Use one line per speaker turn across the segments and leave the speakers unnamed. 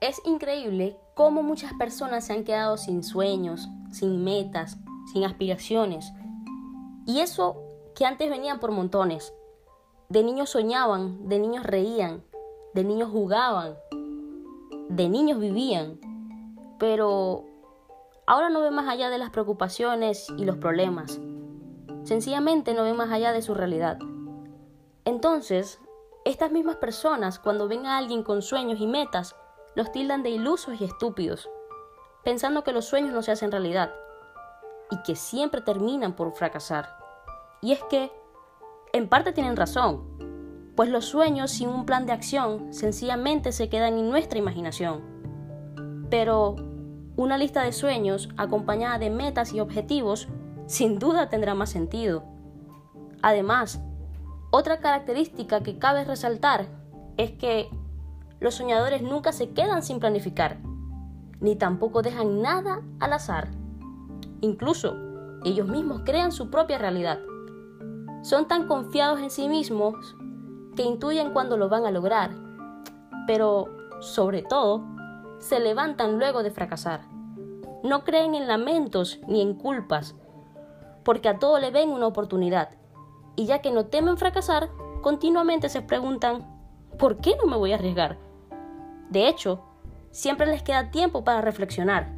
Es increíble cómo muchas personas se han quedado sin sueños, sin metas, sin aspiraciones. Y eso que antes venían por montones. De niños soñaban, de niños reían, de niños jugaban, de niños vivían. Pero ahora no ven más allá de las preocupaciones y los problemas. Sencillamente no ven más allá de su realidad. Entonces, estas mismas personas, cuando ven a alguien con sueños y metas, los tildan de ilusos y estúpidos, pensando que los sueños no se hacen realidad y que siempre terminan por fracasar. Y es que, en parte tienen razón, pues los sueños sin un plan de acción sencillamente se quedan en nuestra imaginación. Pero una lista de sueños acompañada de metas y objetivos sin duda tendrá más sentido. Además, otra característica que cabe resaltar es que los soñadores nunca se quedan sin planificar, ni tampoco dejan nada al azar. Incluso, ellos mismos crean su propia realidad. Son tan confiados en sí mismos que intuyen cuando lo van a lograr, pero, sobre todo, se levantan luego de fracasar. No creen en lamentos ni en culpas, porque a todo le ven una oportunidad. Y ya que no temen fracasar, continuamente se preguntan, ¿por qué no me voy a arriesgar? De hecho, siempre les queda tiempo para reflexionar.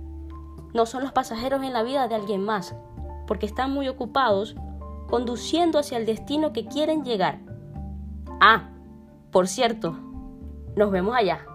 No son los pasajeros en la vida de alguien más, porque están muy ocupados conduciendo hacia el destino que quieren llegar. Ah, por cierto, nos vemos allá.